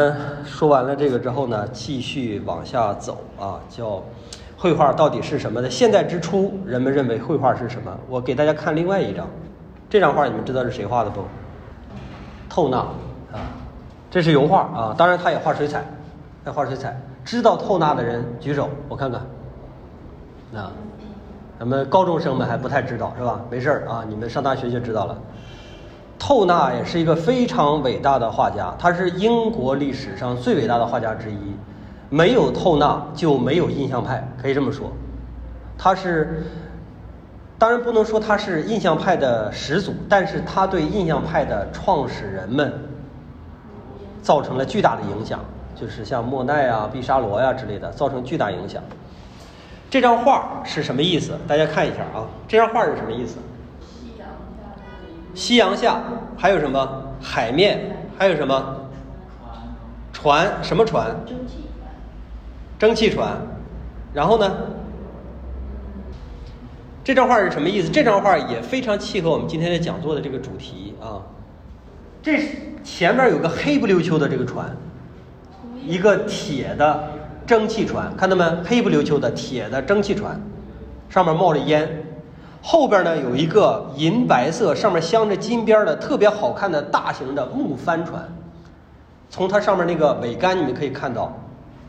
嗯，说完了这个之后呢，继续往下走啊，叫绘画到底是什么呢？现代之初，人们认为绘画是什么？我给大家看另外一张，这张画你们知道是谁画的不？透纳啊，这是油画啊，当然他也画水彩，他画水彩。知道透纳的人举手，我看看。啊，咱们高中生们还不太知道是吧？没事儿啊，你们上大学就知道了。透纳也是一个非常伟大的画家，他是英国历史上最伟大的画家之一。没有透纳就没有印象派，可以这么说。他是，当然不能说他是印象派的始祖，但是他对印象派的创始人们造成了巨大的影响，就是像莫奈啊、毕沙罗呀之类的，造成巨大影响。这张画是什么意思？大家看一下啊，这张画是什么意思？夕阳下还有什么海面？还有什么船？什么船？蒸汽船。然后呢？这张画是什么意思？这张画也非常契合我们今天的讲座的这个主题啊。这前面有个黑不溜秋的这个船，一个铁的蒸汽船，看到没？黑不溜秋的铁的蒸汽船，上面冒着烟。后边呢有一个银白色、上面镶着金边的特别好看的大型的木帆船，从它上面那个桅杆你们可以看到，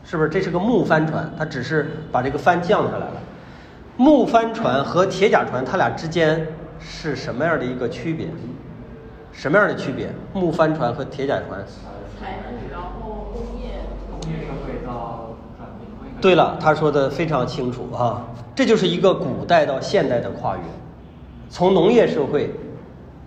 是不是这是个木帆船？它只是把这个帆降下来了。木帆船和铁甲船它俩之间是什么样的一个区别？什么样的区别？木帆船和铁甲船后工业，工业社会到转变。对了，他说的非常清楚啊。这就是一个古代到现代的跨越，从农业社会，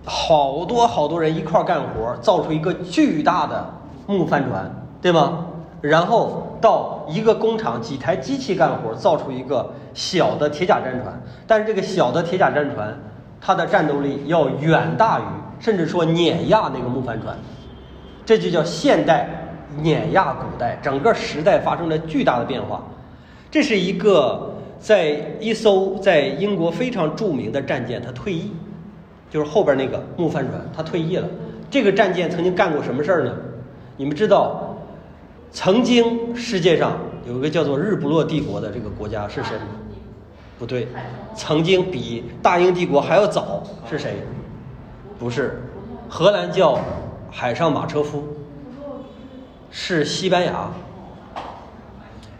好多好多人一块干活，造出一个巨大的木帆船，对吗？然后到一个工厂，几台机器干活，造出一个小的铁甲战船。但是这个小的铁甲战船，它的战斗力要远大于，甚至说碾压那个木帆船。这就叫现代碾压古代，整个时代发生了巨大的变化。这是一个。在一艘在英国非常著名的战舰，它退役，就是后边那个木帆船，它退役了。这个战舰曾经干过什么事儿呢？你们知道，曾经世界上有一个叫做日不落帝国的这个国家是谁？不对，曾经比大英帝国还要早是谁？不是，荷兰叫海上马车夫，是西班牙。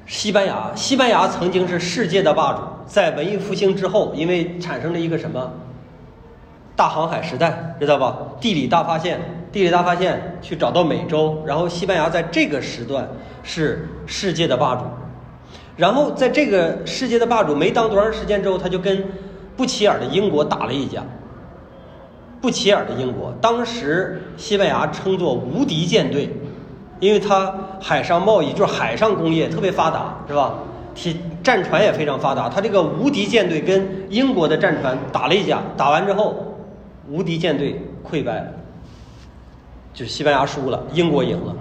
西班牙，西班牙曾经是世界的霸主，在文艺复兴之后，因为产生了一个什么大航海时代，知道吧？地理大发现，地理大发现去找到美洲，然后西班牙在这个时段是世界的霸主。然后在这个世界的霸主没当多长时间之后，他就跟不起眼的英国打了一架。不起眼的英国，当时西班牙称作无敌舰队。因为它海上贸易就是海上工业特别发达，是吧？铁战船也非常发达。它这个无敌舰队跟英国的战船打了一架，打完之后，无敌舰队溃败，就西班牙输了，英国赢了。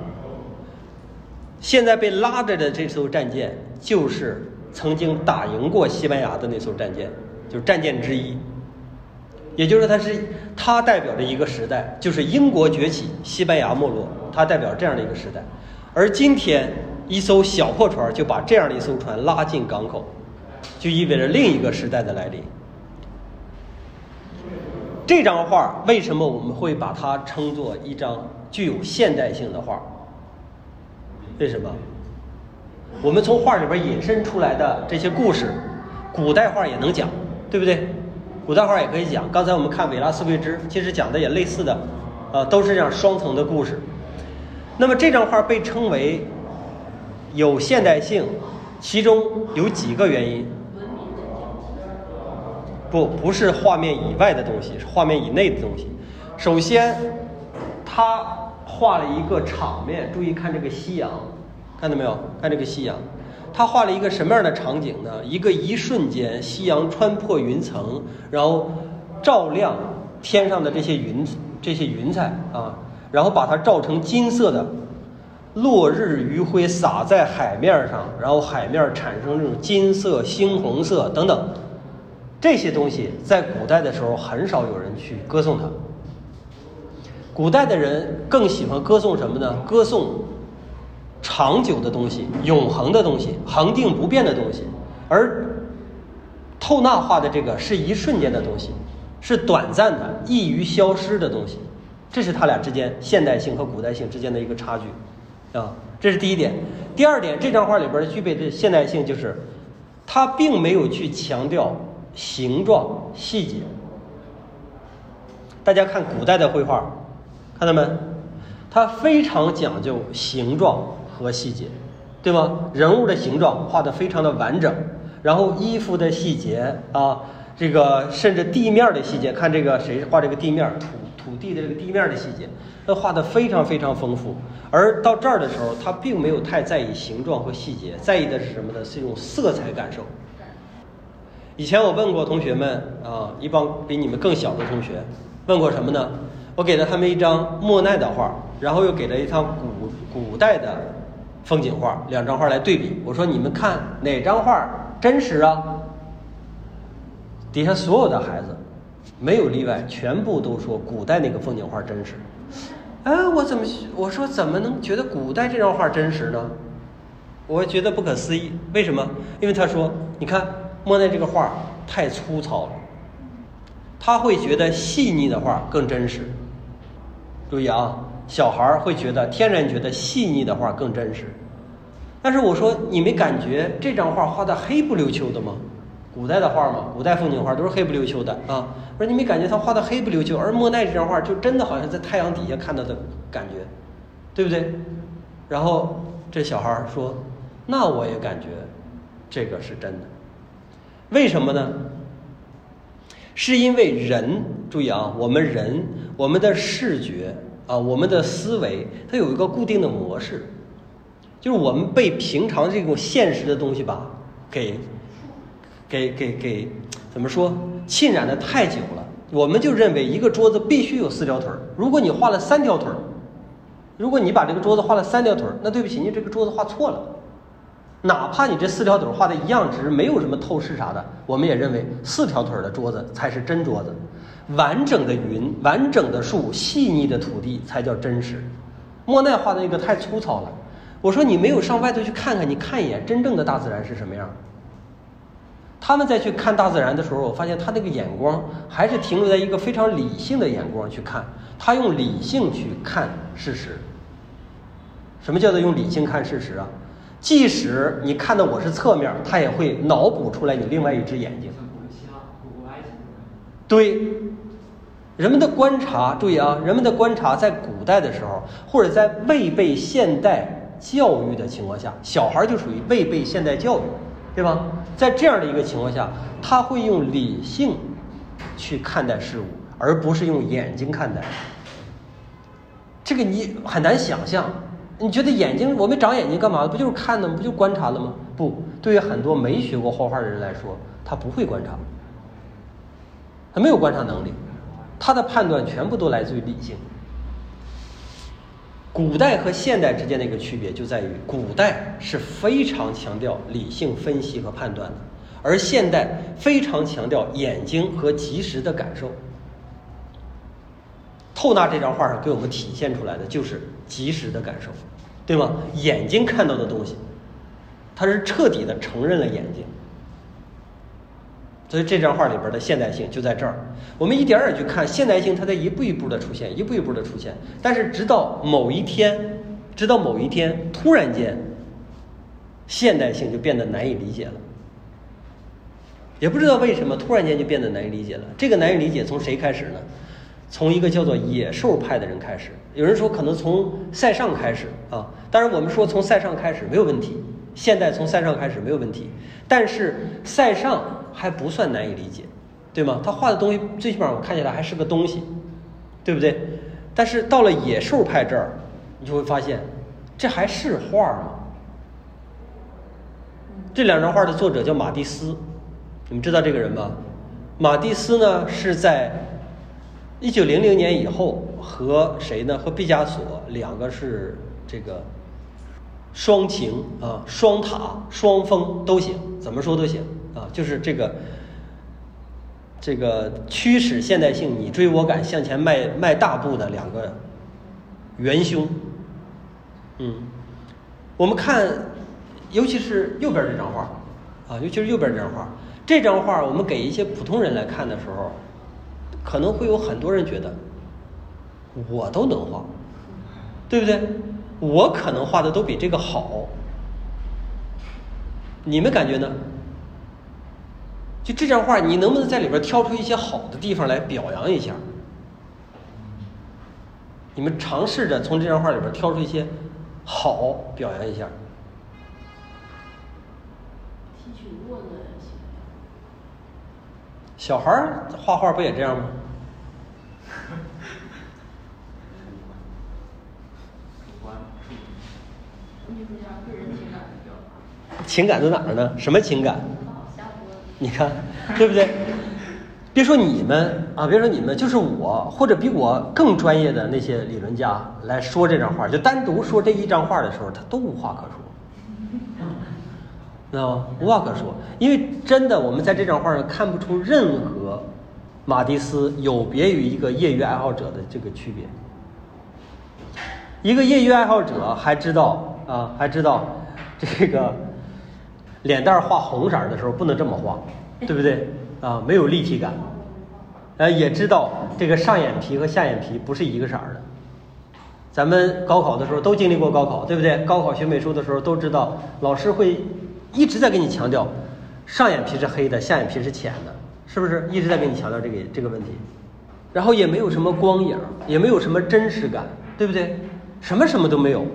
现在被拉着的这艘战舰，就是曾经打赢过西班牙的那艘战舰，就是战舰之一。也就是它是它代表着一个时代，就是英国崛起，西班牙没落。它代表这样的一个时代，而今天一艘小破船就把这样的一艘船拉进港口，就意味着另一个时代的来临。这张画为什么我们会把它称作一张具有现代性的画？为什么？我们从画里边引申出来的这些故事，古代画也能讲，对不对？古代画也可以讲。刚才我们看《维拉斯贵兹》，其实讲的也类似的，呃，都是这样双层的故事。那么这张画被称为有现代性，其中有几个原因。不，不是画面以外的东西，是画面以内的东西。首先，他画了一个场面，注意看这个夕阳，看到没有？看这个夕阳，他画了一个什么样的场景呢？一个一瞬间，夕阳穿破云层，然后照亮天上的这些云，这些云彩啊。然后把它照成金色的落日余晖洒在海面上，然后海面产生这种金色、猩红色等等这些东西，在古代的时候很少有人去歌颂它。古代的人更喜欢歌颂什么呢？歌颂长久的东西、永恒的东西、恒定不变的东西，而透纳画的这个是一瞬间的东西，是短暂的、易于消失的东西。这是他俩之间现代性和古代性之间的一个差距，啊，这是第一点。第二点，这张画里边具备的现代性就是，它并没有去强调形状细节。大家看古代的绘画，看到没？它非常讲究形状和细节，对吗？人物的形状画的非常的完整，然后衣服的细节啊，这个甚至地面的细节，看这个谁画这个地面土。土地的这个地面的细节，那画的非常非常丰富。而到这儿的时候，他并没有太在意形状和细节，在意的是什么呢？是一种色彩感受。以前我问过同学们啊，一帮比你们更小的同学，问过什么呢？我给了他们一张莫奈的画，然后又给了一张古古代的风景画，两张画来对比。我说你们看哪张画真实啊？底下所有的孩子。没有例外，全部都说古代那个风景画真实。哎，我怎么我说怎么能觉得古代这张画真实呢？我觉得不可思议。为什么？因为他说，你看莫奈这个画太粗糙了，他会觉得细腻的画更真实。注意啊，小孩儿会觉得天然觉得细腻的画更真实。但是我说，你没感觉这张画画的黑不溜秋的吗？古代的画嘛，古代风景画都是黑不溜秋的啊。不是你没感觉他画的黑不溜秋，而莫奈这张画就真的好像在太阳底下看到的感觉，对不对？然后这小孩儿说：“那我也感觉这个是真的。为什么呢？是因为人注意啊，我们人我们的视觉啊，我们的思维它有一个固定的模式，就是我们被平常这种现实的东西吧给。”给给给，怎么说？浸染的太久了，我们就认为一个桌子必须有四条腿儿。如果你画了三条腿儿，如果你把这个桌子画了三条腿儿，那对不起，你这个桌子画错了。哪怕你这四条腿画的一样直，没有什么透视啥的，我们也认为四条腿的桌子才是真桌子。完整的云、完整的树、细腻的土地才叫真实。莫奈画的那个太粗糙了。我说你没有上外头去看看，你看一眼真正的大自然是什么样。他们再去看大自然的时候，我发现他那个眼光还是停留在一个非常理性的眼光去看，他用理性去看事实。什么叫做用理性看事实啊？即使你看到我是侧面，他也会脑补出来你另外一只眼睛。对，人们的观察，注意啊，人们的观察在古代的时候，或者在未被现代教育的情况下，小孩就属于未被现代教育。对吧？在这样的一个情况下，他会用理性去看待事物，而不是用眼睛看待。这个你很难想象。你觉得眼睛，我们长眼睛干嘛？不就是看的吗？不就观察了吗？不，对于很多没学过画画的人来说，他不会观察，他没有观察能力，他的判断全部都来自于理性。古代和现代之间的一个区别就在于，古代是非常强调理性分析和判断的，而现代非常强调眼睛和及时的感受。透纳这张画上给我们体现出来的就是及时的感受，对吗？眼睛看到的东西，它是彻底的承认了眼睛。所以这张画里边的现代性就在这儿，我们一点点去看现代性，它在一步一步的出现，一步一步的出现。但是直到某一天，直到某一天，突然间，现代性就变得难以理解了。也不知道为什么，突然间就变得难以理解了。这个难以理解从谁开始呢？从一个叫做野兽派的人开始。有人说可能从塞尚开始啊，当然我们说从塞尚开始没有问题，现代从塞尚开始没有问题。但是塞尚。还不算难以理解，对吗？他画的东西最起码我看起来还是个东西，对不对？但是到了野兽派这儿，你就会发现，这还是画吗？这两张画的作者叫马蒂斯，你们知道这个人吗？马蒂斯呢是在一九零零年以后和谁呢？和毕加索两个是这个双情啊，双塔双峰都行，怎么说都行。啊，就是这个，这个驱使现代性你追我赶向前迈迈大步的两个元凶，嗯，我们看，尤其是右边这张画，啊，尤其是右边这张画，这张画我们给一些普通人来看的时候，可能会有很多人觉得，我都能画，对不对？我可能画的都比这个好，你们感觉呢？就这张画，你能不能在里边挑出一些好的地方来表扬一下？你们尝试着从这张画里边挑出一些好表扬一下。提取弱的行小孩儿画画不也这样吗？情感在哪儿呢？什么情感？你看，对不对？别说你们啊，别说你们，就是我或者比我更专业的那些理论家来说这张画，就单独说这一张画的时候，他都无话可说，知道吗？无话可说，因为真的，我们在这张画上看不出任何马蒂斯有别于一个业余爱好者的这个区别。一个业余爱好者还知道啊，还知道这个脸蛋儿画红色儿的时候不能这么画，对不对？啊，没有立体感。呃，也知道这个上眼皮和下眼皮不是一个色儿的。咱们高考的时候都经历过高考，对不对？高考学美术的时候都知道，老师会一直在给你强调，上眼皮是黑的，下眼皮是浅的，是不是？一直在给你强调这个这个问题。然后也没有什么光影，也没有什么真实感，对不对？什么什么都没有。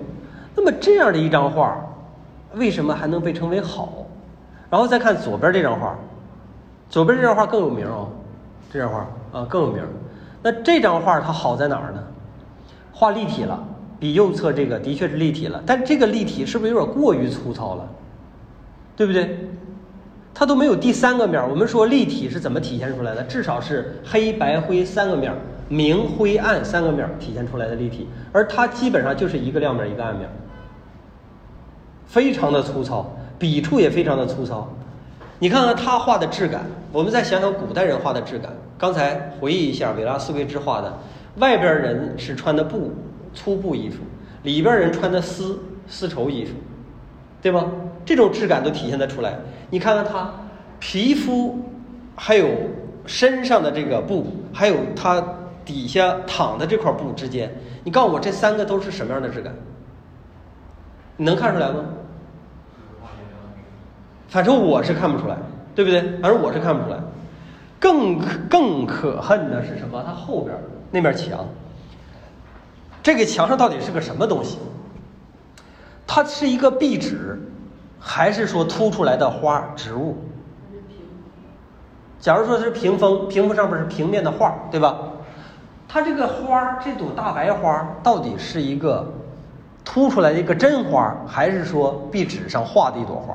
那么这样的一张画，为什么还能被称为好？然后再看左边这张画，左边这张画更有名哦，这张画啊更有名。那这张画它好在哪儿呢？画立体了，比右侧这个的确是立体了，但这个立体是不是有点过于粗糙了？对不对？它都没有第三个面儿。我们说立体是怎么体现出来的？至少是黑白灰三个面儿，明灰暗三个面儿体现出来的立体，而它基本上就是一个亮面一个暗面，非常的粗糙，笔触也非常的粗糙。你看看他画的质感，我们再想想古代人画的质感。刚才回忆一下维拉斯维兹画的，外边人是穿的布粗布衣服，里边人穿的丝丝绸衣服，对吗？这种质感都体现得出来。你看看他皮肤，还有身上的这个布，还有他底下躺的这块布之间，你告诉我这三个都是什么样的质感？你能看出来吗？反正我是看不出来，对不对？反正我是看不出来。更更可恨的是什么？它后边那面墙，这个墙上到底是个什么东西？它是一个壁纸，还是说凸出来的花植物？假如说是屏风，屏风上面是平面的画，对吧？它这个花，这朵大白花到底是一个凸出来的一个真花，还是说壁纸上画的一朵花？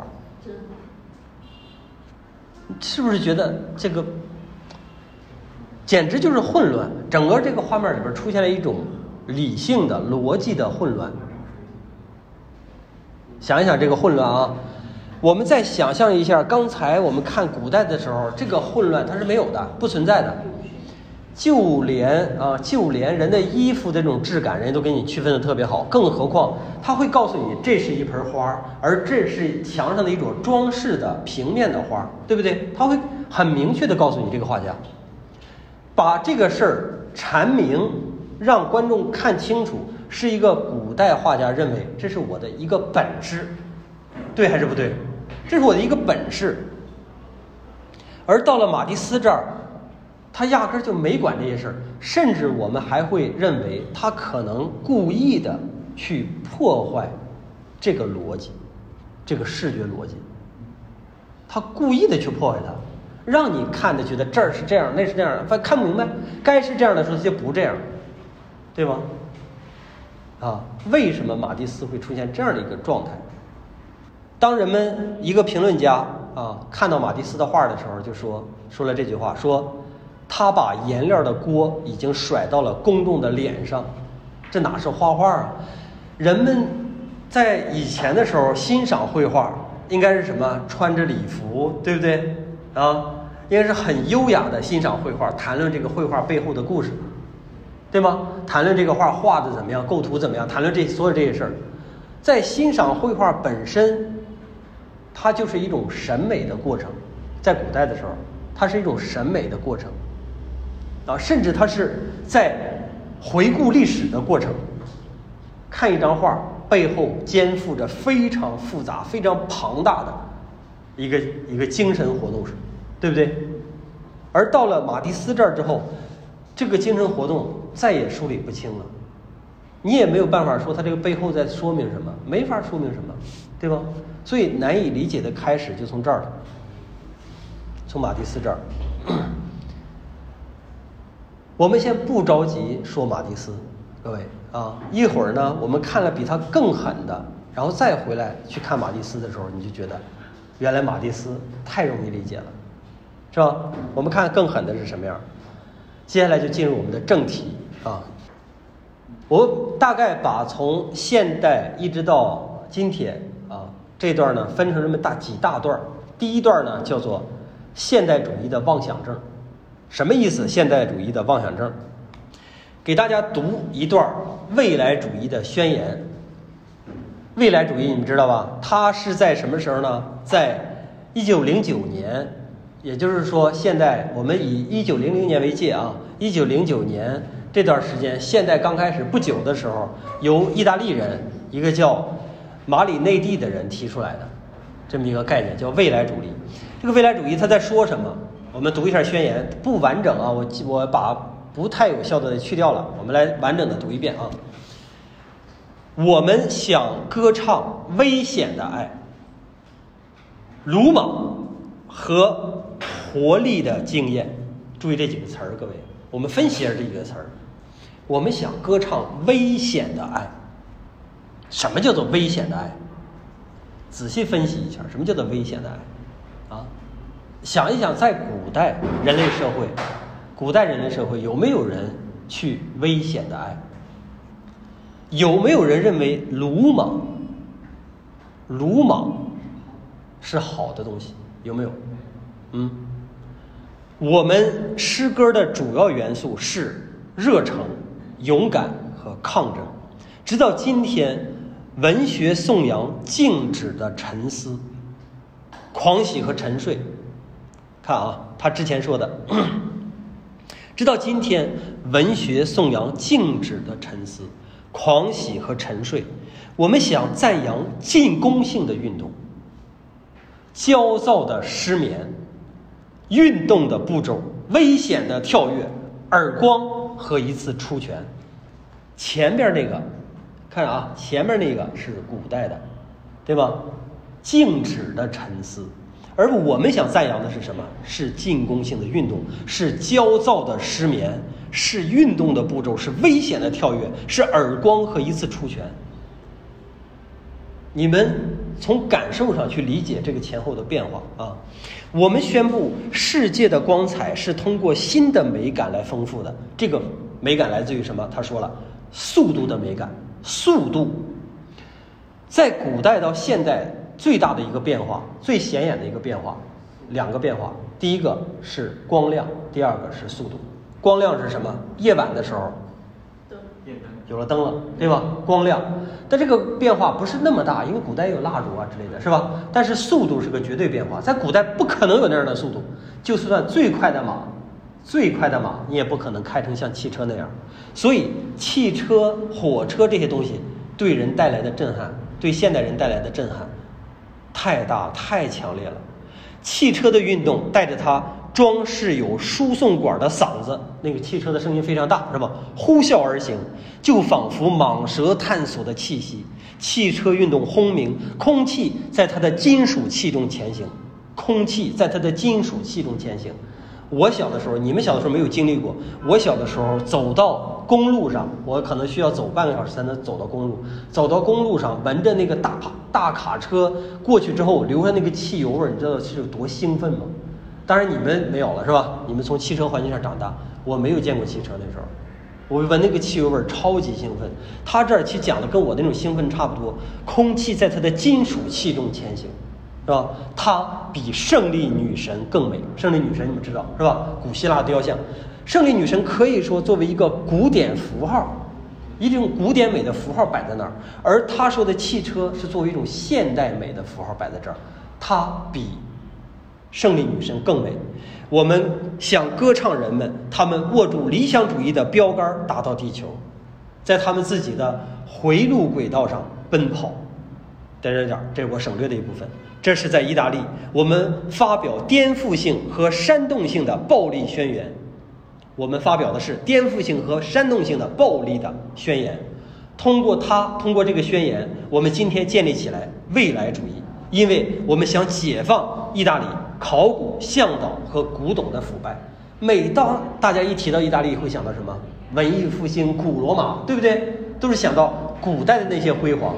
是不是觉得这个简直就是混乱？整个这个画面里边出现了一种理性的、逻辑的混乱。想一想这个混乱啊，我们再想象一下，刚才我们看古代的时候，这个混乱它是没有的，不存在的。就连啊，就连人的衣服的这种质感，人家都给你区分的特别好，更何况他会告诉你这是一盆花，而这是墙上的一朵装饰的平面的花，对不对？他会很明确的告诉你这个画家，把这个事儿阐明，让观众看清楚，是一个古代画家认为这是我的一个本事，对还是不对？这是我的一个本事。而到了马蒂斯这儿，他压根儿就没管这些事儿，甚至我们还会认为他可能故意的去破坏这个逻辑，这个视觉逻辑。他故意的去破坏它，让你看的觉得这儿是这样，那是这样，反看不明白。该是这样的时候，他就不这样，对吗？啊，为什么马蒂斯会出现这样的一个状态？当人们一个评论家啊看到马蒂斯的画的时候，就说说了这句话，说他把颜料的锅已经甩到了公众的脸上，这哪是画画啊？人们在以前的时候欣赏绘画，应该是什么？穿着礼服，对不对？啊，应该是很优雅的欣赏绘画，谈论这个绘画背后的故事，对吗？谈论这个画画的怎么样，构图怎么样，谈论这所有这些事儿。在欣赏绘画本身，它就是一种审美的过程。在古代的时候，它是一种审美的过程，啊，甚至他是在回顾历史的过程。看一张画背后肩负着非常复杂、非常庞大的一个一个精神活动，对不对？而到了马蒂斯这儿之后，这个精神活动再也梳理不清了。你也没有办法说他这个背后在说明什么，没法说明什么，对吧？所以难以理解的开始就从这儿了，从马蒂斯这儿。我们先不着急说马蒂斯，各位啊，一会儿呢，我们看了比他更狠的，然后再回来去看马蒂斯的时候，你就觉得，原来马蒂斯太容易理解了，是吧？我们看更狠的是什么样？接下来就进入我们的正题啊。我大概把从现代一直到今天啊这段呢分成这么大几大段。第一段呢叫做现代主义的妄想症，什么意思？现代主义的妄想症，给大家读一段未来主义的宣言。未来主义你们知道吧？它是在什么时候呢？在一九零九年，也就是说，现在我们以一九零零年为界啊，一九零九年。这段时间，现代刚开始不久的时候，由意大利人一个叫马里内蒂的人提出来的这么一个概念，叫未来主义。这个未来主义他在说什么？我们读一下宣言，不完整啊，我我把不太有效的去掉了，我们来完整的读一遍啊。我们想歌唱危险的爱，鲁莽和活力的经验。注意这几个词儿，各位，我们分析一下这几个词儿。我们想歌唱危险的爱，什么叫做危险的爱？仔细分析一下，什么叫做危险的爱？想一想，在古代人类社会，古代人类社会有没有人去危险的爱？有没有人认为鲁莽、鲁莽是好的东西？有没有？嗯，我们诗歌的主要元素是热诚。勇敢和抗争，直到今天，文学颂扬静止的沉思、狂喜和沉睡。看啊，他之前说的，直到今天，文学颂扬静止的沉思、狂喜和沉睡。我们想赞扬进攻性的运动、焦躁的失眠、运动的步骤、危险的跳跃、耳光。和一次出拳，前边那个，看啊，前面那个是古代的，对吧？静止的沉思，而我们想赞扬的是什么？是进攻性的运动，是焦躁的失眠，是运动的步骤，是危险的跳跃，是耳光和一次出拳。你们从感受上去理解这个前后的变化啊！我们宣布，世界的光彩是通过新的美感来丰富的。这个美感来自于什么？他说了，速度的美感。速度，在古代到现代最大的一个变化，最显眼的一个变化，两个变化。第一个是光亮，第二个是速度。光亮是什么？夜晚的时候。灯有了灯了，对吧？光亮，但这个变化不是那么大，因为古代有蜡烛啊之类的，是吧？但是速度是个绝对变化，在古代不可能有那样的速度，就算最快的马，最快的马，你也不可能开成像汽车那样。所以，汽车、火车这些东西对人带来的震撼，对现代人带来的震撼，太大太强烈了。汽车的运动带着它。装饰有输送管的嗓子，那个汽车的声音非常大，是吧？呼啸而行，就仿佛蟒蛇探索的气息。汽车运动轰鸣，空气在它的金属器中前行，空气在它的金属器中前行。我小的时候，你们小的时候没有经历过。我小的时候走到公路上，我可能需要走半个小时才能走到公路。走到公路上，闻着那个大大卡车过去之后留下那个汽油味，你知道是有多兴奋吗？当然你们没有了是吧？你们从汽车环境上长大，我没有见过汽车那时候，我闻那个汽油味超级兴奋。他这儿其实讲的跟我那种兴奋差不多。空气在它的金属器中前行，是吧？它比胜利女神更美。胜利女神你们知道是吧？古希腊雕像，胜利女神可以说作为一个古典符号，一种古典美的符号摆在那儿，而他说的汽车是作为一种现代美的符号摆在这儿，它比胜利女神更美。我们想歌唱人们，他们握住理想主义的标杆，达到地球，在他们自己的回路轨道上奔跑。点点点，这是我省略的一部分。这是在意大利，我们发表颠覆性和煽动性的暴力宣言。我们发表的是颠覆性和煽动性的暴力的宣言。通过它，通过这个宣言，我们今天建立起来未来主义，因为我们想解放意大利考古、向导和古董的腐败。每当大家一提到意大利，会想到什么？文艺复兴、古罗马，对不对？都是想到古代的那些辉煌。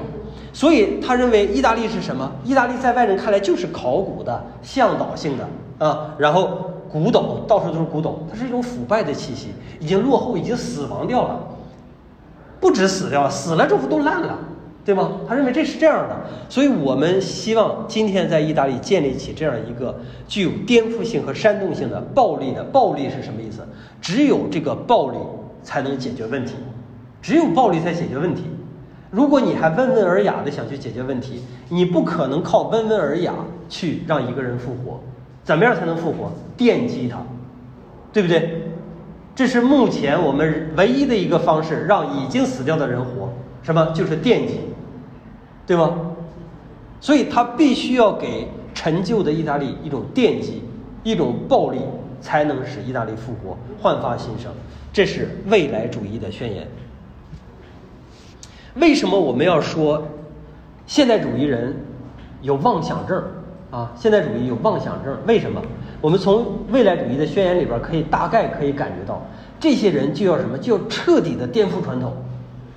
所以他认为意大利是什么？意大利在外人看来就是考古的、向导性的啊，然后古董到处都是古董，它是一种腐败的气息，已经落后，已经死亡掉了。不止死掉了，死了之后都烂了，对吗？他认为这是这样的，所以我们希望今天在意大利建立起这样一个具有颠覆性和煽动性的暴力的暴力是什么意思？只有这个暴力才能解决问题，只有暴力才解决问题。如果你还温文尔雅的想去解决问题，你不可能靠温文尔雅去让一个人复活。怎么样才能复活？电击他，对不对？这是目前我们唯一的一个方式，让已经死掉的人活。什么？就是电击，对吗？所以他必须要给陈旧的意大利一种电击，一种暴力，才能使意大利复活，焕发新生。这是未来主义的宣言。为什么我们要说现代主义人有妄想症啊？现代主义有妄想症，为什么？我们从未来主义的宣言里边可以大概可以感觉到，这些人就要什么？就要彻底的颠覆传统，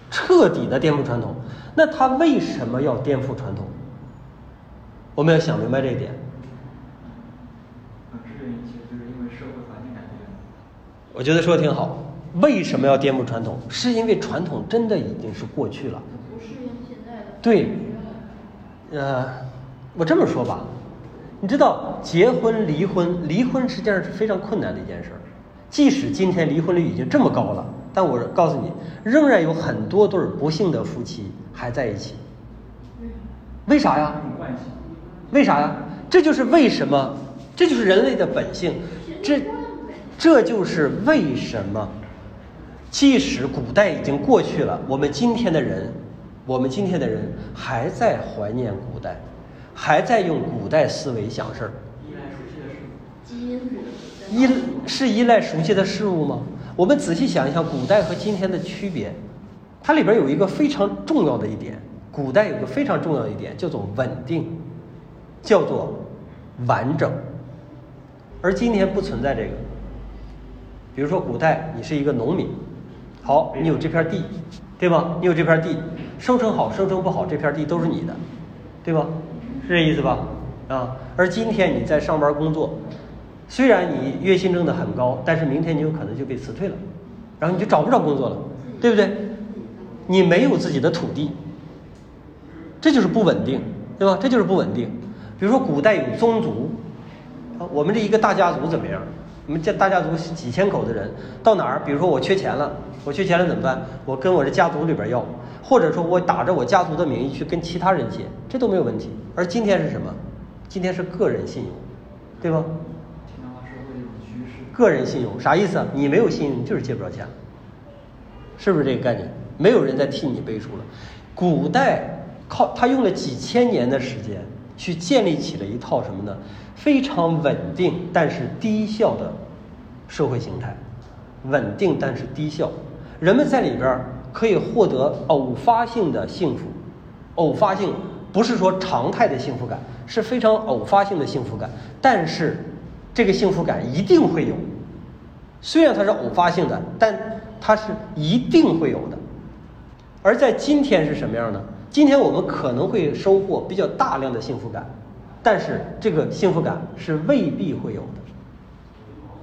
彻底的颠覆传统。那他为什么要颠覆传统？我们要想明白这一点。其实就是因为社会环境改变。我觉得说的挺好。为什么要颠覆传统？是因为传统真的已经是过去了。不适应现在的对，呃，我这么说吧，你知道结婚、离婚，离婚实际上是非常困难的一件事儿。即使今天离婚率已经这么高了，但我告诉你，仍然有很多对儿不幸的夫妻还在一起。为啥呀？为啥呀？这就是为什么，这就是人类的本性，这这就是为什么。即使古代已经过去了，我们今天的人，我们今天的人还在怀念古代，还在用古代思维想事儿。依赖熟悉的事物。基因依是依赖熟悉的事物吗？我们仔细想一想，古代和今天的区别，它里边有一个非常重要的一点，古代有个非常重要的一点叫做稳定，叫做完整，而今天不存在这个。比如说，古代你是一个农民，好，你有这片地，对吧？你有这片地，收成好，收成不好，这片地都是你的，对吧？是这意思吧？啊，而今天你在上班工作，虽然你月薪挣得很高，但是明天你有可能就被辞退了，然后你就找不着工作了，对不对？你没有自己的土地，这就是不稳定，对吧？这就是不稳定。比如说古代有宗族，啊，我们这一个大家族怎么样？我们这大家族是几千口的人，到哪儿？比如说我缺钱了，我缺钱了怎么办？我跟我的家族里边要，或者说我打着我家族的名义去跟其他人借，这都没有问题。而今天是什么？今天是个人信用，对吧？现代化社会的一种趋势。个人信用啥意思啊？你没有信用，你就是借不着钱，是不是这个概念？没有人再替你背书了。古代靠他用了几千年的时间去建立起了一套什么呢？非常稳定但是低效的社会形态，稳定但是低效，人们在里边可以获得偶发性的幸福，偶发性不是说常态的幸福感，是非常偶发性的幸福感，但是这个幸福感一定会有，虽然它是偶发性的，但它是一定会有的。而在今天是什么样呢？今天我们可能会收获比较大量的幸福感，但是这个幸福感是未必会有的。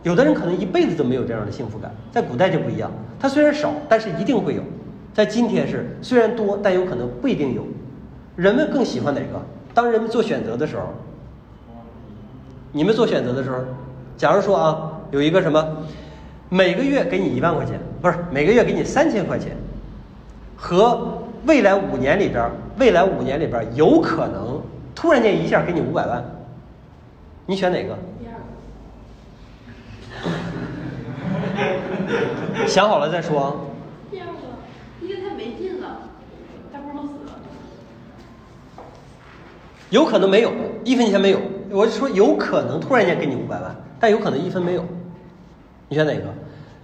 有的人可能一辈子都没有这样的幸福感，在古代就不一样，它虽然少，但是一定会有。在今天是虽然多，但有可能不一定有。人们更喜欢哪个？当人们做选择的时候，你们做选择的时候，假如说啊，有一个什么，每个月给你一万块钱，不是每个月给你三千块钱，和未来五年里边，未来五年里边有可能突然间一下给你五百万，你选哪个？第二个，想好了再说啊。第二个，因为他没劲了，他不是都死了？有可能没有，一分钱没有。我是说有可能突然间给你五百万，但有可能一分没有。你选哪个？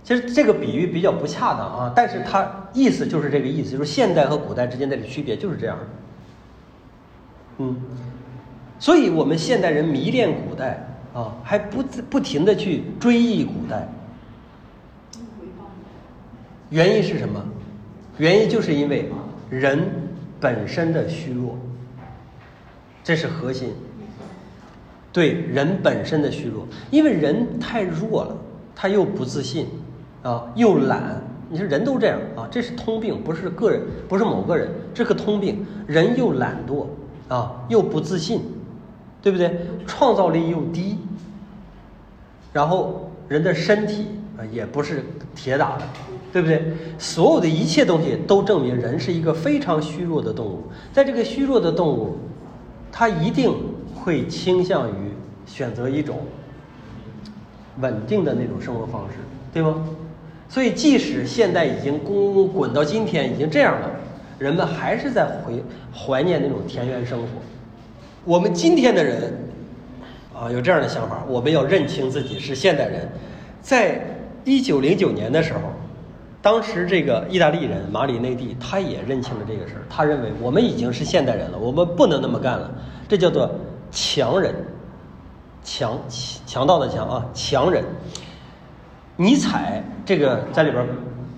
其实这个比喻比较不恰当啊，但是它意思就是这个意思，就是现代和古代之间的区别就是这样的。嗯，所以我们现代人迷恋古代啊，还不不停的去追忆古代，原因是什么？原因就是因为人本身的虚弱，这是核心。对人本身的虚弱，因为人太弱了，他又不自信，啊，又懒。你说人都这样啊，这是通病，不是个人，不是某个人，这个通病。人又懒惰啊，又不自信，对不对？创造力又低，然后人的身体啊也不是铁打的，对不对？所有的一切东西都证明人是一个非常虚弱的动物。在这个虚弱的动物，它一定会倾向于选择一种稳定的那种生活方式，对吗？所以，即使现在已经滚滚到今天已经这样了，人们还是在回怀念那种田园生活。我们今天的人啊，有这样的想法，我们要认清自己是现代人。在一九零九年的时候，当时这个意大利人马里内蒂他也认清了这个事儿，他认为我们已经是现代人了，我们不能那么干了，这叫做强人，强强盗的强啊，强人。尼采这个在里边，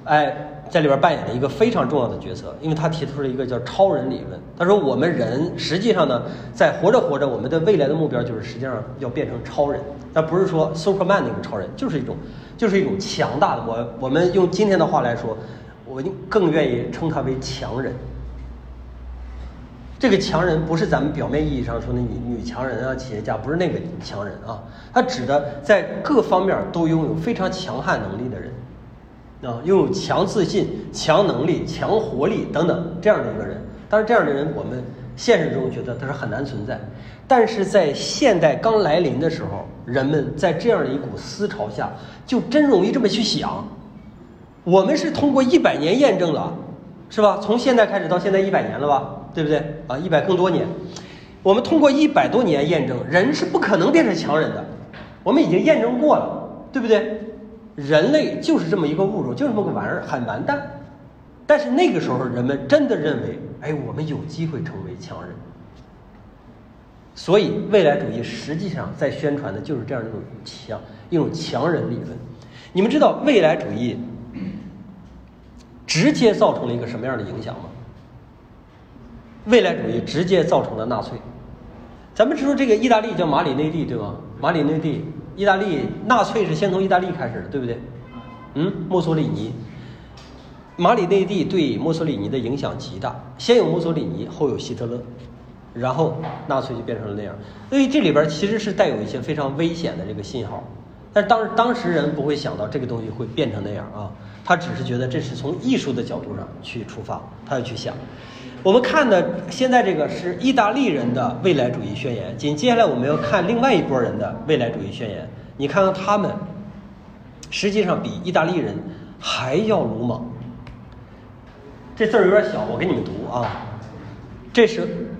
哎，在里边扮演了一个非常重要的角色，因为他提出了一个叫超人理论。他说，我们人实际上呢，在活着活着，我们的未来的目标就是实际上要变成超人，但不是说 Superman 那种超人，就是一种，就是一种强大的。我我们用今天的话来说，我更愿意称他为强人。这个强人不是咱们表面意义上说的女女强人啊，企业家不是那个强人啊，他指的在各方面都拥有非常强悍能力的人，啊，拥有强自信、强能力、强活力等等这样的一个人。但是这样的人，我们现实中觉得他是很难存在，但是在现代刚来临的时候，人们在这样的一股思潮下，就真容易这么去想。我们是通过一百年验证了，是吧？从现在开始到现在一百年了吧？对不对啊？一百更多年，我们通过一百多年验证，人是不可能变成强人的。我们已经验证过了，对不对？人类就是这么一个物种，就这么个玩意儿，很完蛋。但是那个时候，人们真的认为，哎，我们有机会成为强人。所以，未来主义实际上在宣传的就是这样一种强一种强人理论。你们知道未来主义直接造成了一个什么样的影响吗？未来主义直接造成了纳粹。咱们知道这个意大利叫马里内蒂，对吗？马里内蒂，意大利纳粹是先从意大利开始的，对不对？嗯，墨索里尼，马里内蒂对墨索里尼的影响极大，先有墨索里尼，后有希特勒，然后纳粹就变成了那样。所以这里边其实是带有一些非常危险的这个信号，但是当当时人不会想到这个东西会变成那样啊，他只是觉得这是从艺术的角度上去出发，他要去想。我们看的现在这个是意大利人的未来主义宣言，紧接下来我们要看另外一拨人的未来主义宣言。你看看他们，实际上比意大利人还要鲁莽。这字儿有点小，我给你们读啊。这是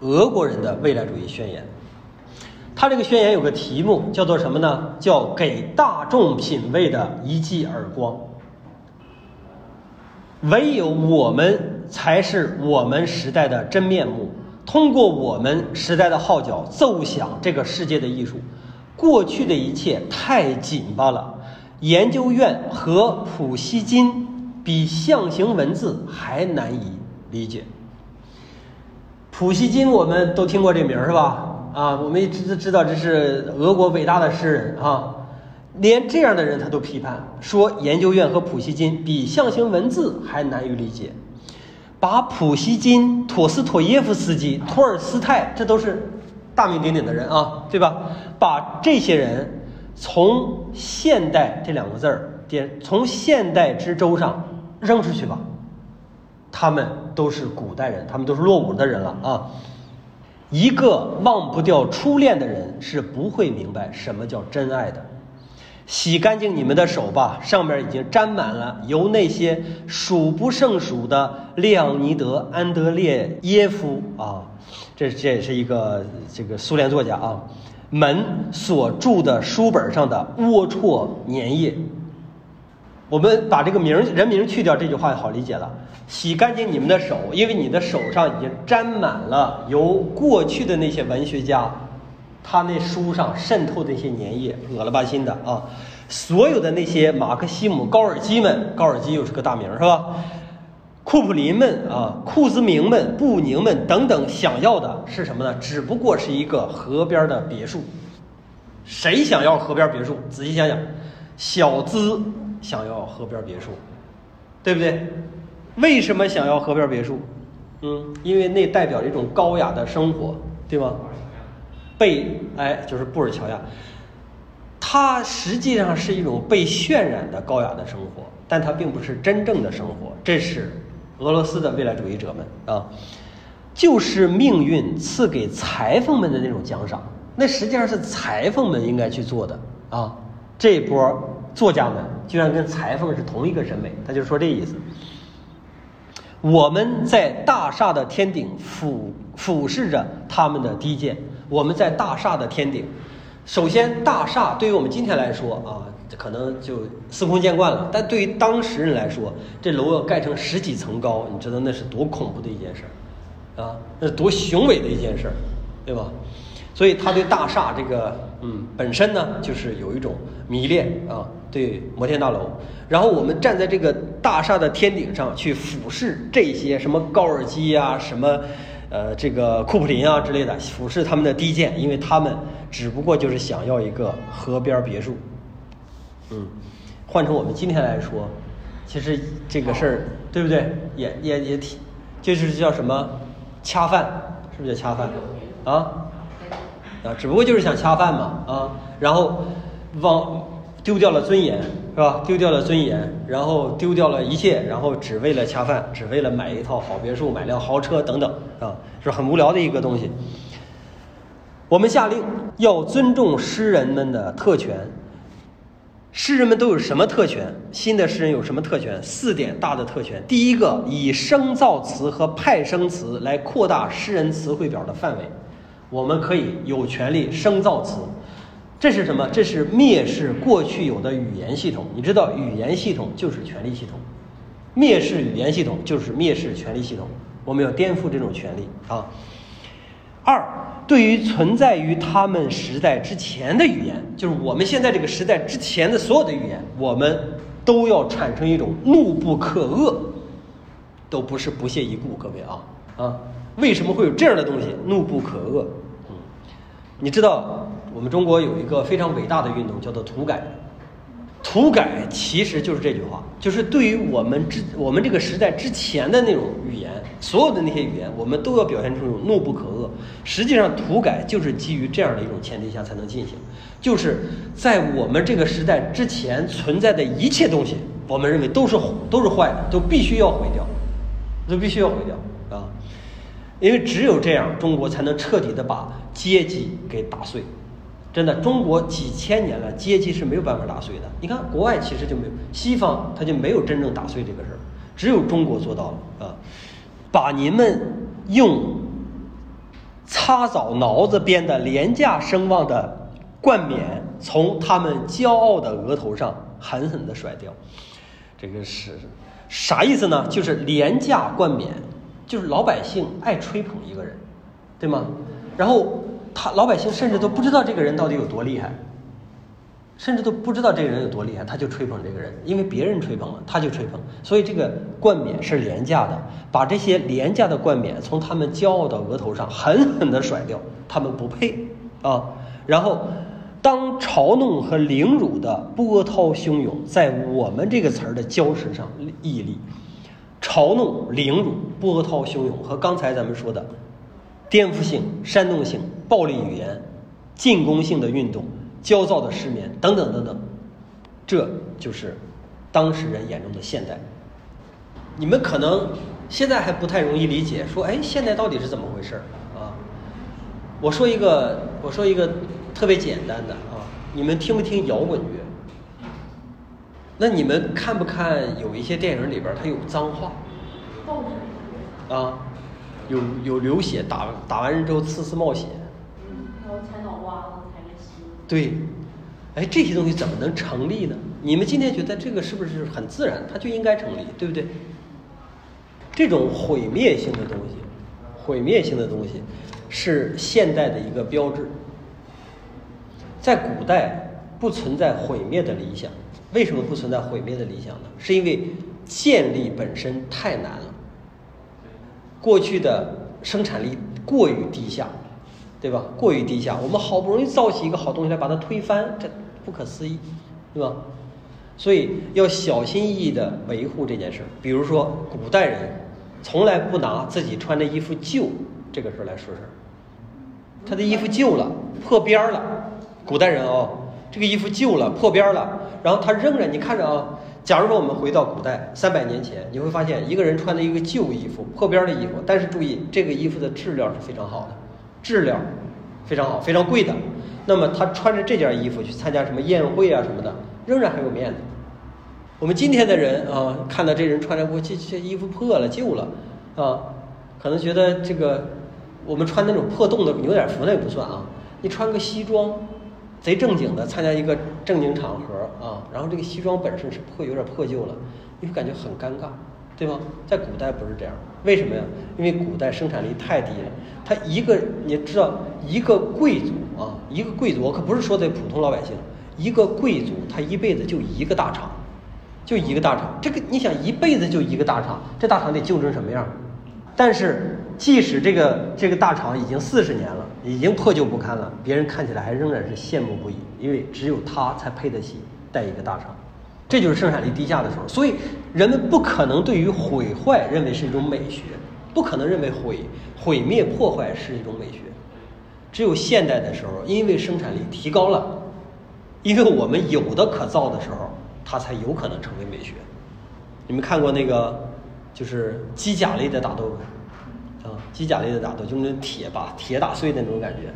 俄国人的未来主义宣言。他这个宣言有个题目叫做什么呢？叫“给大众品味的一记耳光”。唯有我们才是我们时代的真面目。通过我们时代的号角，奏响这个世界的艺术。过去的一切太紧巴了。研究院和普希金比象形文字还难以理解。普希金我们都听过这名儿是吧？啊，我们一直知道这是俄国伟大的诗人啊。连这样的人他都批判说，研究院和普希金比象形文字还难于理解。把普希金、陀思妥耶夫斯基、托尔斯泰，这都是大名鼎鼎的人啊，对吧？把这些人从现代这两个字儿点从现代之舟上扔出去吧。他们都是古代人，他们都是落伍的人了啊。一个忘不掉初恋的人是不会明白什么叫真爱的。洗干净你们的手吧，上面已经沾满了由那些数不胜数的列昂尼德·安德烈耶夫啊，这这也是一个这个苏联作家啊，门所著的书本上的龌龊粘液。我们把这个名人名去掉，这句话好理解了。洗干净你们的手，因为你的手上已经沾满了由过去的那些文学家。他那书上渗透的那些粘液，恶了吧心的啊！所有的那些马克西姆、高尔基们，高尔基又是个大名是吧？库普林们啊，库兹明们、布宁们等等，想要的是什么呢？只不过是一个河边的别墅。谁想要河边别墅？仔细想想，小资想要河边别墅，对不对？为什么想要河边别墅？嗯，因为那代表一种高雅的生活，对吗？被哎，就是布尔乔亚，它实际上是一种被渲染的高雅的生活，但它并不是真正的生活。这是俄罗斯的未来主义者们啊，就是命运赐给裁缝们的那种奖赏。那实际上是裁缝们应该去做的啊。这波作家们居然跟裁缝是同一个审美，他就说这意思。我们在大厦的天顶俯俯视着他们的低贱。我们在大厦的天顶，首先大厦对于我们今天来说啊，可能就司空见惯了。但对于当时人来说，这楼要盖成十几层高，你知道那是多恐怖的一件事儿啊，那是多雄伟的一件事儿，对吧？所以他对大厦这个嗯本身呢，就是有一种迷恋啊，对摩天大楼。然后我们站在这个大厦的天顶上去俯视这些什么高尔基呀，什么。呃，这个库普林啊之类的，俯视他们的低贱，因为他们只不过就是想要一个河边别墅。嗯，换成我们今天来说，其实这个事儿，对不对？也也也挺，就是叫什么恰饭，是不是叫恰饭？啊啊，只不过就是想恰饭嘛啊，然后往。丢掉了尊严，是吧？丢掉了尊严，然后丢掉了一切，然后只为了恰饭，只为了买一套好别墅、买辆豪车等等，啊，是很无聊的一个东西。我们下令要尊重诗人们的特权。诗人们都有什么特权？新的诗人有什么特权？四点大的特权。第一个，以声造词和派生词来扩大诗人词汇表的范围。我们可以有权利声造词。这是什么？这是蔑视过去有的语言系统。你知道，语言系统就是权力系统，蔑视语言系统就是蔑视权力系统。我们要颠覆这种权利啊。二，对于存在于他们时代之前的语言，就是我们现在这个时代之前的所有的语言，我们都要产生一种怒不可遏，都不是不屑一顾。各位啊啊，为什么会有这样的东西？怒不可遏。嗯，你知道？我们中国有一个非常伟大的运动，叫做土改。土改其实就是这句话，就是对于我们之我们这个时代之前的那种语言，所有的那些语言，我们都要表现出一种怒不可遏。实际上，土改就是基于这样的一种前提下才能进行，就是在我们这个时代之前存在的一切东西，我们认为都是都是坏的，都必须要毁掉，都必须要毁掉啊！因为只有这样，中国才能彻底的把阶级给打碎。真的，中国几千年了，阶级是没有办法打碎的。你看，国外其实就没有，西方他就没有真正打碎这个事儿，只有中国做到了啊！把您们用擦澡挠子编的廉价声望的冠冕从他们骄傲的额头上狠狠地甩掉，这个是啥意思呢？就是廉价冠冕，就是老百姓爱吹捧一个人，对吗？然后。他老百姓甚至都不知道这个人到底有多厉害，甚至都不知道这个人有多厉害，他就吹捧这个人，因为别人吹捧了，他就吹捧。所以这个冠冕是廉价的，把这些廉价的冠冕从他们骄傲的额头上狠狠地甩掉，他们不配啊！然后，当嘲弄和凌辱的波涛汹涌在我们这个词儿的礁石上屹立，嘲弄、凌辱、波涛汹涌和刚才咱们说的。颠覆性、煽动性、暴力语言、进攻性的运动、焦躁的失眠等等等等，这就是当事人眼中的现代。你们可能现在还不太容易理解，说哎，现代到底是怎么回事儿啊？我说一个，我说一个特别简单的啊，你们听不听摇滚乐？那你们看不看有一些电影里边儿它有脏话，啊？有有流血，打打完人之后次次冒血，嗯，然后踩脑瓜对，哎，这些东西怎么能成立呢？你们今天觉得这个是不是很自然？它就应该成立，对不对？这种毁灭性的东西，毁灭性的东西是现代的一个标志。在古代不存在毁灭的理想，为什么不存在毁灭的理想呢？是因为建立本身太难了。过去的生产力过于低下，对吧？过于低下，我们好不容易造起一个好东西来，把它推翻，这不可思议，对吧？所以要小心翼翼地维护这件事儿。比如说，古代人从来不拿自己穿的衣服旧这个事儿来说事儿。他的衣服旧了，破边儿了，古代人哦，这个衣服旧了，破边儿了，然后他仍然，你看着啊，假如说我们回到古代三百年前，你会发现一个人穿的一个旧衣服、破边的衣服，但是注意这个衣服的质量是非常好的，质量非常好，非常贵的。那么他穿着这件衣服去参加什么宴会啊什么的，仍然很有面子。我们今天的人啊，看到这人穿着我这这衣服破了、旧了啊，可能觉得这个我们穿那种破洞的牛仔服那也不算啊，你穿个西装，贼正经的参加一个正经场合啊，然后这个西装本身是破有点破旧了，你会感觉很尴尬，对吗？在古代不是这样，为什么呀？因为古代生产力太低了，他一个你知道一个贵族啊，一个贵族，我可不是说的普通老百姓，一个贵族他一辈子就一个大厂。就一个大厂，这个你想一辈子就一个大厂，这大厂得旧成什么样？但是即使这个这个大厂已经四十年了，已经破旧不堪了，别人看起来还仍然是羡慕不已，因为只有他才配得起带一个大厂。这就是生产力低下的时候，所以人们不可能对于毁坏认为是一种美学，不可能认为毁毁灭破坏是一种美学。只有现代的时候，因为生产力提高了，因为我们有的可造的时候。它才有可能成为美学。你们看过那个，就是机甲类的打斗？啊，机甲类的打斗，就是那铁把铁打碎的那种感觉。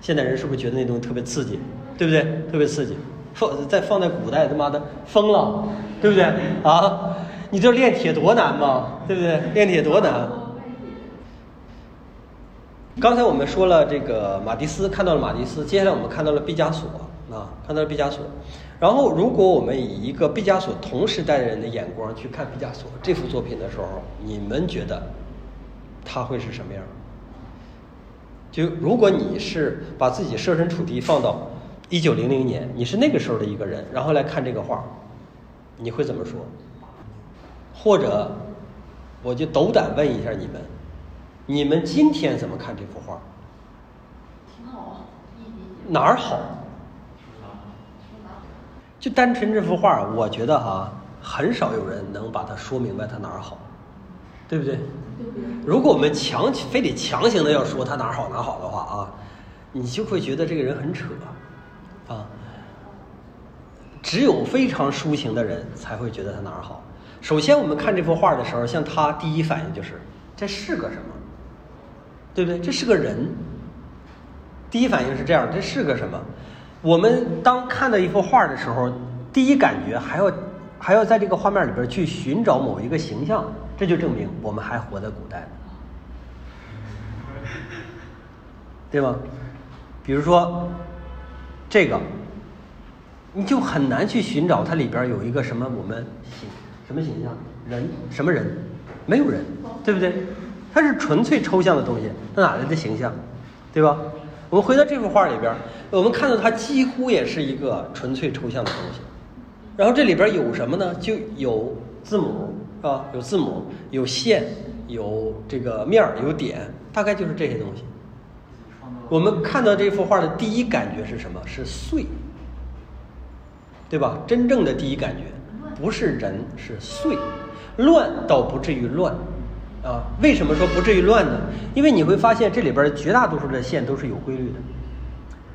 现代人是不是觉得那东西特别刺激？对不对？特别刺激。放在放在古代，他妈的疯了，对不对？啊，你知道炼铁多难吗？对不对？炼铁多难。刚才我们说了这个马蒂斯，看到了马蒂斯，接下来我们看到了毕加索啊，看到了毕加索。然后，如果我们以一个毕加索同时代人的眼光去看毕加索这幅作品的时候，你们觉得他会是什么样？就如果你是把自己设身处地放到一九零零年，你是那个时候的一个人，然后来看这个画，你会怎么说？或者，我就斗胆问一下你们：你们今天怎么看这幅画？挺好啊。哪儿好？就单纯这幅画，我觉得哈，很少有人能把它说明白它哪儿好，对不对？如果我们强非得强行的要说它哪儿好哪儿好的话啊，你就会觉得这个人很扯，啊，只有非常抒情的人才会觉得它哪儿好。首先，我们看这幅画的时候，像他第一反应就是这是个什么，对不对？这是个人。第一反应是这样，这是个什么？我们当看到一幅画的时候，第一感觉还要还要在这个画面里边去寻找某一个形象，这就证明我们还活在古代，对吗？比如说这个，你就很难去寻找它里边有一个什么我们形什么形象人什么人，没有人，对不对？它是纯粹抽象的东西，它哪来的形象，对吧？我们回到这幅画里边，我们看到它几乎也是一个纯粹抽象的东西。然后这里边有什么呢？就有字母啊，有字母，有线，有这个面儿，有点，大概就是这些东西。我们看到这幅画的第一感觉是什么？是碎，对吧？真正的第一感觉不是人，是碎，乱倒不至于乱。啊，为什么说不至于乱呢？因为你会发现这里边绝大多数的线都是有规律的。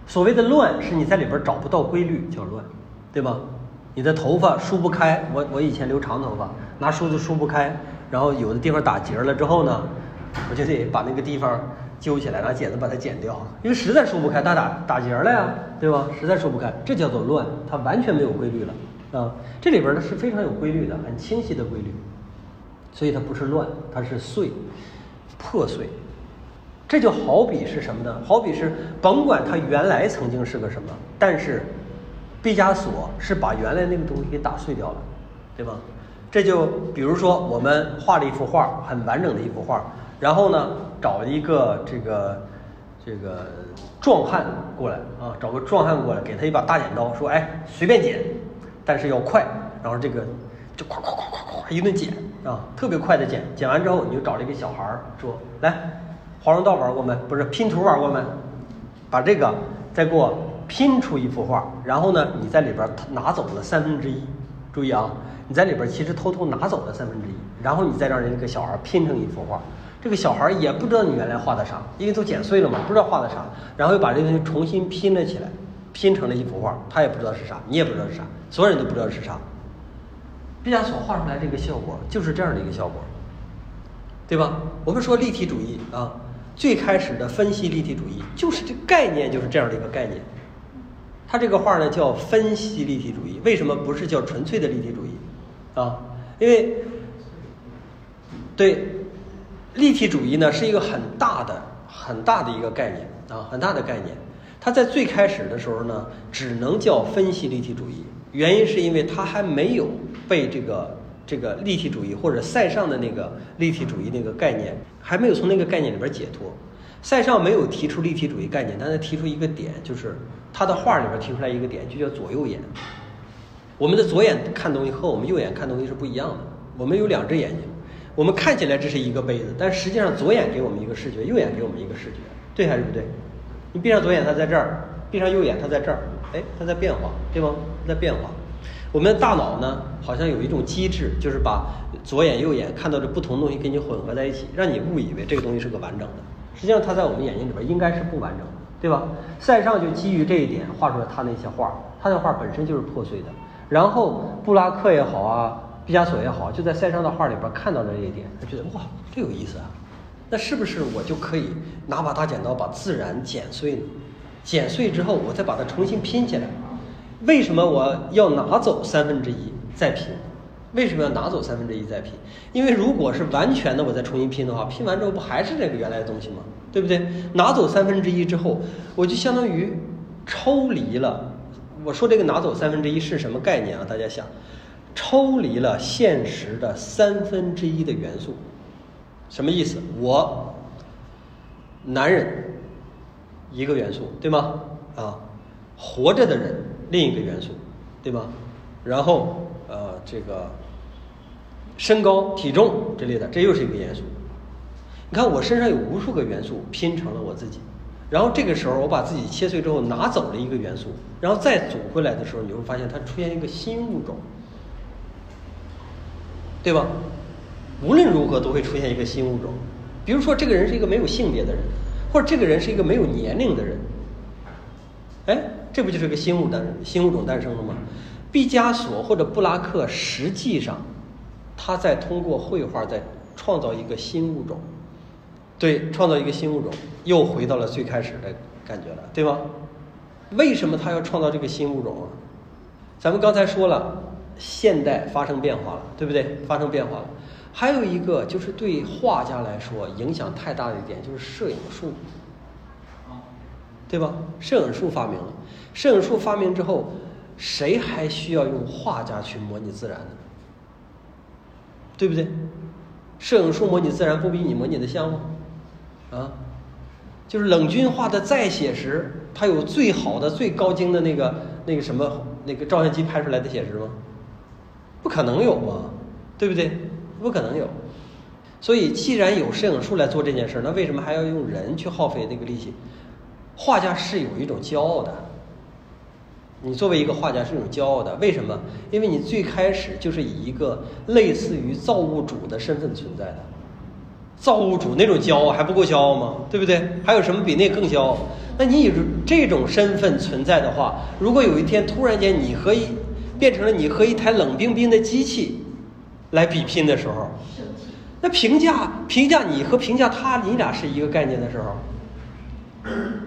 所谓的乱，是你在里边找不到规律叫乱，对吧？你的头发梳不开，我我以前留长头发，拿梳子梳不开，然后有的地方打结了之后呢，我就得把那个地方揪起来，拿剪子把它剪掉，因为实在梳不开，它打打结了呀，对吧？实在梳不开，这叫做乱，它完全没有规律了啊。这里边呢是非常有规律的，很清晰的规律，所以它不是乱，它是碎，破碎。这就好比是什么呢？好比是甭管它原来曾经是个什么，但是毕加索是把原来那个东西给打碎掉了，对吧？这就比如说我们画了一幅画，很完整的一幅画，然后呢找一个这个这个壮汉过来啊，找个壮汉过来，给他一把大剪刀，说哎随便剪，但是要快，然后这个就咵咵咵咵咵一顿剪啊，特别快的剪，剪完之后你就找了一个小孩儿说来。华容道玩过没？不是拼图玩过没？把这个再给我拼出一幅画，然后呢，你在里边拿走了三分之一。注意啊，你在里边其实偷偷拿走了三分之一，然后你再让人家个小孩拼成一幅画。这个小孩也不知道你原来画的啥，因为都剪碎了嘛，不知道画的啥，然后又把这东西重新拼了起来，拼成了一幅画。他也不知道是啥，你也不知道是啥，所有人都不知道是啥。毕加索画出来这个效果就是这样的一个效果，对吧？我们说立体主义啊。最开始的分析立体主义就是这概念，就是这样的一个概念。他这个画呢叫分析立体主义，为什么不是叫纯粹的立体主义啊？因为对立体主义呢是一个很大的、很大的一个概念啊，很大的概念。它在最开始的时候呢，只能叫分析立体主义，原因是因为它还没有被这个。这个立体主义或者塞尚的那个立体主义那个概念还没有从那个概念里边解脱。塞尚没有提出立体主义概念，但他提出一个点，就是他的画里边提出来一个点，就叫左右眼。我们的左眼看东西和我们右眼看东西是不一样的。我们有两只眼睛，我们看起来这是一个杯子，但实际上左眼给我们一个视觉，右眼给我们一个视觉，对还是不对？你闭上左眼，它在这儿；闭上右眼，它在这儿。哎，它在变化，对吗？在变化。我们的大脑呢，好像有一种机制，就是把左眼、右眼看到的不同东西给你混合在一起，让你误以为这个东西是个完整的。实际上，它在我们眼睛里边应该是不完整的，对吧？塞尚就基于这一点画出了他那些画，他的画本身就是破碎的。然后布拉克也好啊，毕加索也好，就在塞尚的画里边看到了这一点，他觉得哇，这有意思啊！那是不是我就可以拿把大剪刀把自然剪碎呢？剪碎之后，我再把它重新拼起来。为什么我要拿走三分之一再拼？为什么要拿走三分之一再拼？因为如果是完全的，我再重新拼的话，拼完之后不还是这个原来的东西吗？对不对？拿走三分之一之后，我就相当于抽离了。我说这个拿走三分之一是什么概念啊？大家想，抽离了现实的三分之一的元素，什么意思？我男人一个元素，对吗？啊，活着的人。另一个元素，对吗？然后呃，这个身高、体重之类的，这又是一个元素。你看我身上有无数个元素拼成了我自己，然后这个时候我把自己切碎之后拿走了一个元素，然后再组回来的时候，你会发现它出现一个新物种，对吧？无论如何都会出现一个新物种。比如说，这个人是一个没有性别的人，或者这个人是一个没有年龄的人，哎。这不就是个新物诞新物种诞生了吗？毕加索或者布拉克，实际上他在通过绘画在创造一个新物种，对，创造一个新物种，又回到了最开始的感觉了，对吗？为什么他要创造这个新物种啊？咱们刚才说了，现代发生变化了，对不对？发生变化了。还有一个就是对画家来说影响太大的一点，就是摄影术，对吧？摄影术发明了。摄影术发明之后，谁还需要用画家去模拟自然呢？对不对？摄影术模拟自然不比你模拟的像吗？啊，就是冷军画的再写实，他有最好的、最高精的那个那个什么那个照相机拍出来的写实吗？不可能有嘛，对不对？不可能有。所以，既然有摄影术来做这件事儿，那为什么还要用人去耗费那个力气？画家是有一种骄傲的。你作为一个画家是一种骄傲的，为什么？因为你最开始就是以一个类似于造物主的身份存在的，造物主那种骄傲还不够骄傲吗？对不对？还有什么比那更骄傲？那你以这种身份存在的话，如果有一天突然间你和一变成了你和一台冷冰冰的机器来比拼的时候，那评价评价你和评价他，你俩是一个概念的时候，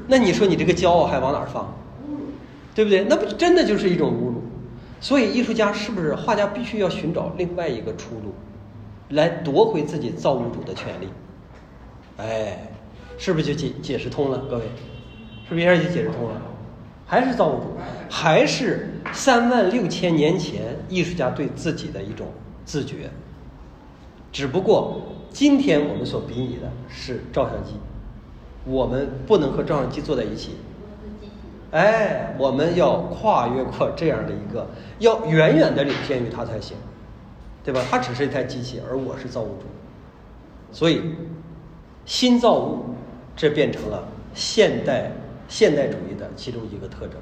那你说你这个骄傲还往哪儿放？对不对？那不真的就是一种侮辱。所以艺术家是不是画家必须要寻找另外一个出路，来夺回自己造物主的权利？哎，是不是就解解释通了？各位，是不是一下就解释通了？还是造物主，还是三万六千年前艺术家对自己的一种自觉？只不过今天我们所比拟的是照相机，我们不能和照相机坐在一起。哎，我们要跨越过这样的一个，要远远的领先于它才行，对吧？它只是一台机器，而我是造物主，所以新造物，这变成了现代现代主义的其中一个特征。